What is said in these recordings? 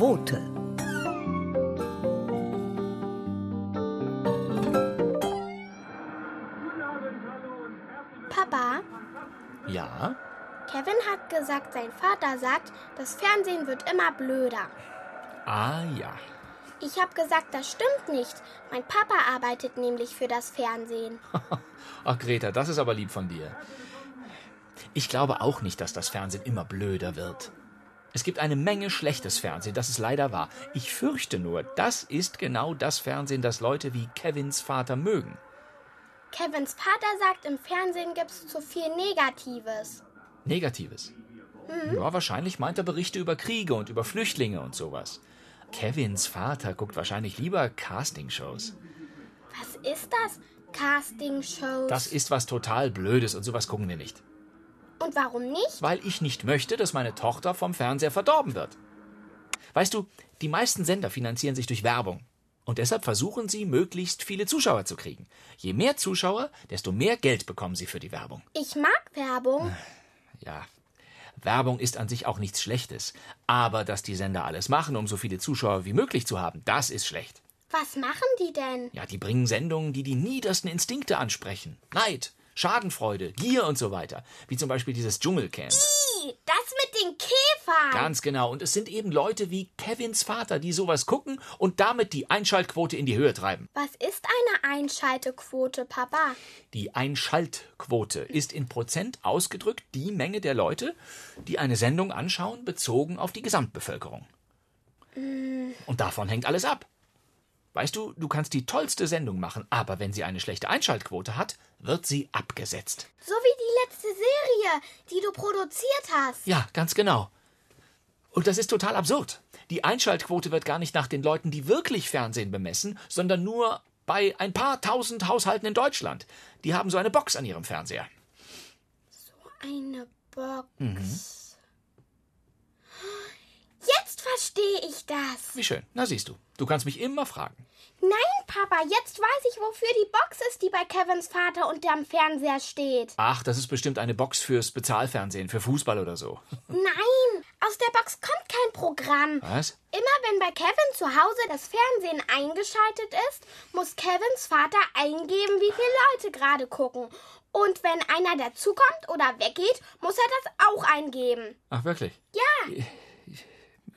Quote. Papa, Ja? Kevin hat gesagt, sein Vater sagt, das Fernsehen wird immer blöder. Ah ja. Ich habe gesagt, das stimmt nicht. Mein Papa arbeitet nämlich für das Fernsehen. Ach Greta, das ist aber lieb von dir. Ich glaube auch nicht, dass das Fernsehen immer blöder wird. Es gibt eine Menge schlechtes Fernsehen, das ist leider wahr. Ich fürchte nur, das ist genau das Fernsehen, das Leute wie Kevins Vater mögen. Kevins Vater sagt, im Fernsehen gibt's zu viel Negatives. Negatives. Ja, wahrscheinlich meint er Berichte über Kriege und über Flüchtlinge und sowas. Kevins Vater guckt wahrscheinlich lieber Castingshows. Was ist das? Castingshows. Das ist was total Blödes und sowas gucken wir nicht. Und warum nicht? Weil ich nicht möchte, dass meine Tochter vom Fernseher verdorben wird. Weißt du, die meisten Sender finanzieren sich durch Werbung. Und deshalb versuchen sie, möglichst viele Zuschauer zu kriegen. Je mehr Zuschauer, desto mehr Geld bekommen sie für die Werbung. Ich mag Werbung. Ja, Werbung ist an sich auch nichts Schlechtes. Aber dass die Sender alles machen, um so viele Zuschauer wie möglich zu haben, das ist schlecht. Was machen die denn? Ja, die bringen Sendungen, die die niedersten Instinkte ansprechen. Neid, Schadenfreude, Gier und so weiter. Wie zum Beispiel dieses Dschungelcamp. Ih, Das mit den Käfern. Ganz genau. Und es sind eben Leute wie Kevins Vater, die sowas gucken und damit die Einschaltquote in die Höhe treiben. Was ist eine Einschaltequote, Papa? Die Einschaltquote ist in Prozent ausgedrückt die Menge der Leute, die eine Sendung anschauen, bezogen auf die Gesamtbevölkerung. Und davon hängt alles ab. Weißt du, du kannst die tollste Sendung machen, aber wenn sie eine schlechte Einschaltquote hat, wird sie abgesetzt. So wie die letzte Serie, die du produziert hast. Ja, ganz genau. Und das ist total absurd. Die Einschaltquote wird gar nicht nach den Leuten, die wirklich Fernsehen bemessen, sondern nur bei ein paar tausend Haushalten in Deutschland. Die haben so eine Box an ihrem Fernseher. Eine Box. Mhm. Jetzt verstehe ich das. Wie schön. Na siehst du, du kannst mich immer fragen. Nein, Papa, jetzt weiß ich, wofür die Box ist, die bei Kevins Vater unterm Fernseher steht. Ach, das ist bestimmt eine Box fürs Bezahlfernsehen, für Fußball oder so. Nein, aus der Box kommt kein Programm. Was? Immer wenn bei Kevin zu Hause das Fernsehen eingeschaltet ist, muss Kevins Vater eingeben, wie viele Leute gerade gucken. Und wenn einer dazukommt oder weggeht, muss er das auch eingeben. Ach, wirklich? Ja.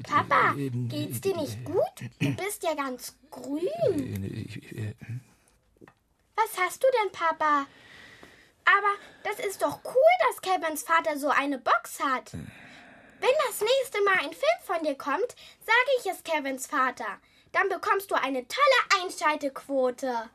Papa, geht's dir nicht gut? Du bist ja ganz grün. Was hast du denn, Papa? Aber das ist doch cool, dass Kevins Vater so eine Box hat. Wenn das nächste Mal ein Film von dir kommt, sage ich es Kevins Vater. Dann bekommst du eine tolle Einschaltequote.